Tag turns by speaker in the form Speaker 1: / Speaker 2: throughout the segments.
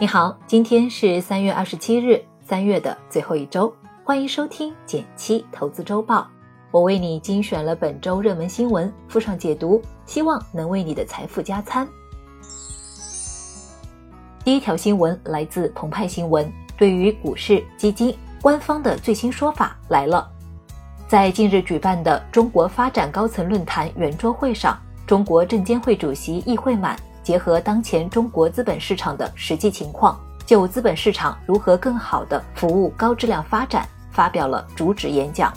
Speaker 1: 你好，今天是三月二十七日，三月的最后一周，欢迎收听减七投资周报。我为你精选了本周热门新闻，附上解读，希望能为你的财富加餐。第一条新闻来自澎湃新闻，对于股市基金，官方的最新说法来了。在近日举办的中国发展高层论坛圆桌会上，中国证监会主席易会满。结合当前中国资本市场的实际情况，就资本市场如何更好地服务高质量发展，发表了主旨演讲。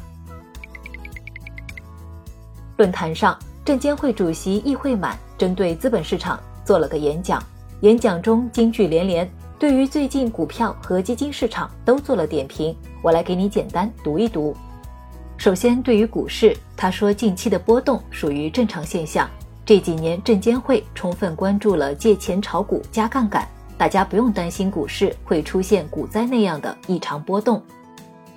Speaker 1: 论坛上，证监会主席易会满针对资本市场做了个演讲，演讲中金句连连，对于最近股票和基金市场都做了点评。我来给你简单读一读。首先，对于股市，他说近期的波动属于正常现象。这几年，证监会充分关注了借钱炒股、加杠杆，大家不用担心股市会出现股灾那样的异常波动。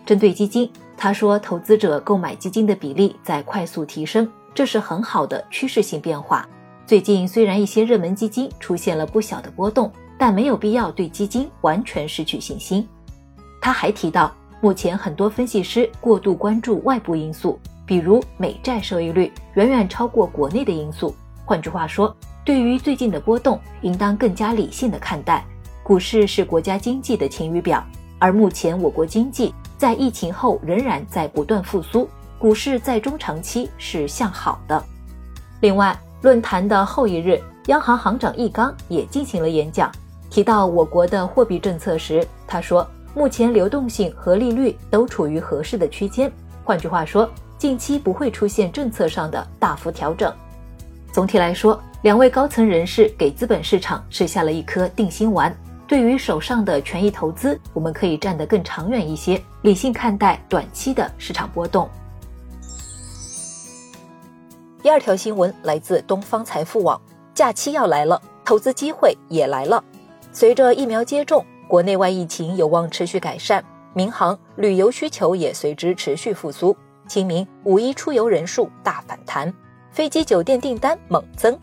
Speaker 1: 针对基金，他说，投资者购买基金的比例在快速提升，这是很好的趋势性变化。最近虽然一些热门基金出现了不小的波动，但没有必要对基金完全失去信心。他还提到，目前很多分析师过度关注外部因素。比如美债收益率远远超过国内的因素。换句话说，对于最近的波动，应当更加理性的看待。股市是国家经济的晴雨表，而目前我国经济在疫情后仍然在不断复苏，股市在中长期是向好的。另外，论坛的后一日，央行行长易纲也进行了演讲，提到我国的货币政策时，他说，目前流动性和利率都处于合适的区间。换句话说，近期不会出现政策上的大幅调整。总体来说，两位高层人士给资本市场吃下了一颗定心丸。对于手上的权益投资，我们可以站得更长远一些，理性看待短期的市场波动。第二条新闻来自东方财富网：假期要来了，投资机会也来了。随着疫苗接种，国内外疫情有望持续改善，民航、旅游需求也随之持续复苏。清明、五一出游人数大反弹，飞机、酒店订单猛增。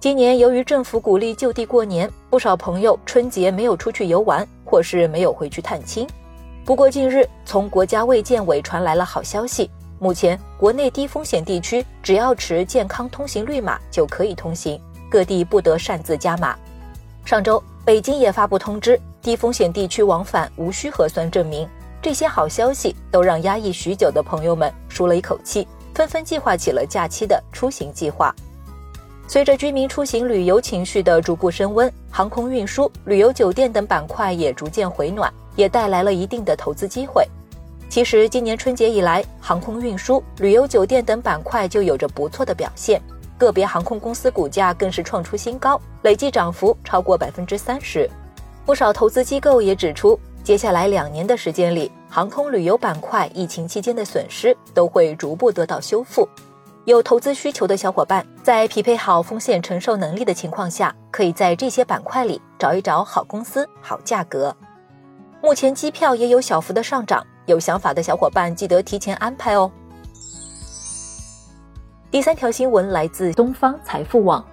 Speaker 1: 今年由于政府鼓励就地过年，不少朋友春节没有出去游玩，或是没有回去探亲。不过近日，从国家卫健委传来了好消息：目前国内低风险地区只要持健康通行绿码就可以通行，各地不得擅自加码。上周，北京也发布通知，低风险地区往返无需核酸证明。这些好消息都让压抑许久的朋友们舒了一口气，纷纷计划起了假期的出行计划。随着居民出行旅游情绪的逐步升温，航空运输、旅游酒店等板块也逐渐回暖，也带来了一定的投资机会。其实，今年春节以来，航空运输、旅游酒店等板块就有着不错的表现，个别航空公司股价更是创出新高，累计涨幅超过百分之三十。不少投资机构也指出。接下来两年的时间里，航空旅游板块疫情期间的损失都会逐步得到修复。有投资需求的小伙伴，在匹配好风险承受能力的情况下，可以在这些板块里找一找好公司、好价格。目前机票也有小幅的上涨，有想法的小伙伴记得提前安排哦。第三条新闻来自东方财富网：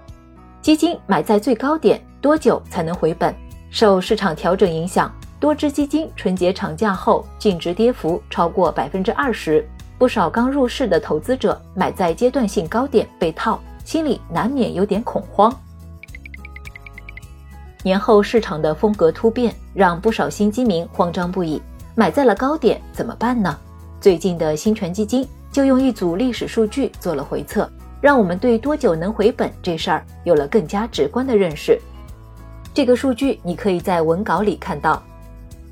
Speaker 1: 基金买在最高点多久才能回本？受市场调整影响。多只基金春节长假后净值跌幅超过百分之二十，不少刚入市的投资者买在阶段性高点被套，心里难免有点恐慌。年后市场的风格突变，让不少新基民慌张不已，买在了高点怎么办呢？最近的新权基金就用一组历史数据做了回测，让我们对多久能回本这事儿有了更加直观的认识。这个数据你可以在文稿里看到。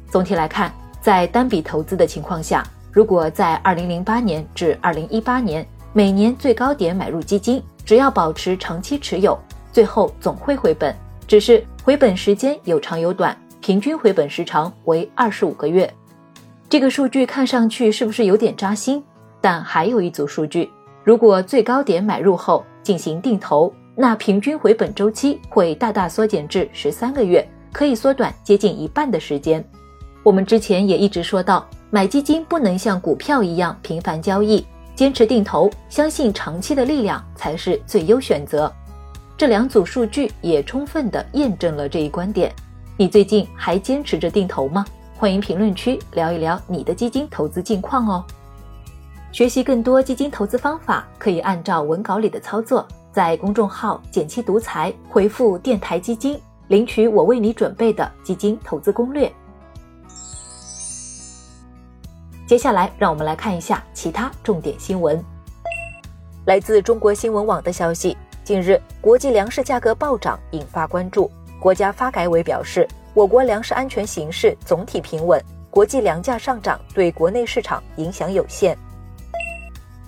Speaker 1: 总体来看，在单笔投资的情况下，如果在2008年至2018年每年最高点买入基金，只要保持长期持有，最后总会回本。只是回本时间有长有短，平均回本时长为二十五个月。这个数据看上去是不是有点扎心？但还有一组数据，如果最高点买入后进行定投，那平均回本周期会大大缩减至十三个月，可以缩短接近一半的时间。我们之前也一直说到，买基金不能像股票一样频繁交易，坚持定投，相信长期的力量才是最优选择。这两组数据也充分的验证了这一观点。你最近还坚持着定投吗？欢迎评论区聊一聊你的基金投资近况哦。学习更多基金投资方法，可以按照文稿里的操作，在公众号“简七独裁回复“电台基金”，领取我为你准备的基金投资攻略。接下来，让我们来看一下其他重点新闻。来自中国新闻网的消息，近日国际粮食价格暴涨，引发关注。国家发改委表示，我国粮食安全形势总体平稳，国际粮价上涨对国内市场影响有限。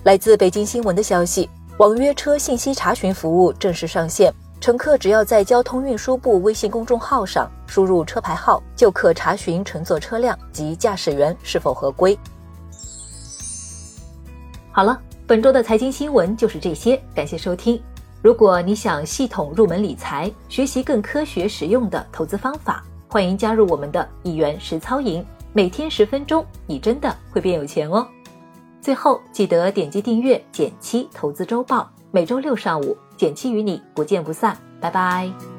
Speaker 1: 来自北京新闻的消息，网约车信息查询服务正式上线，乘客只要在交通运输部微信公众号上输入车牌号，就可查询乘坐车辆及驾驶员是否合规。好了，本周的财经新闻就是这些，感谢收听。如果你想系统入门理财，学习更科学实用的投资方法，欢迎加入我们的一元实操营，每天十分钟，你真的会变有钱哦！最后记得点击订阅“减七投资周报”，每周六上午，减七与你不见不散，拜拜。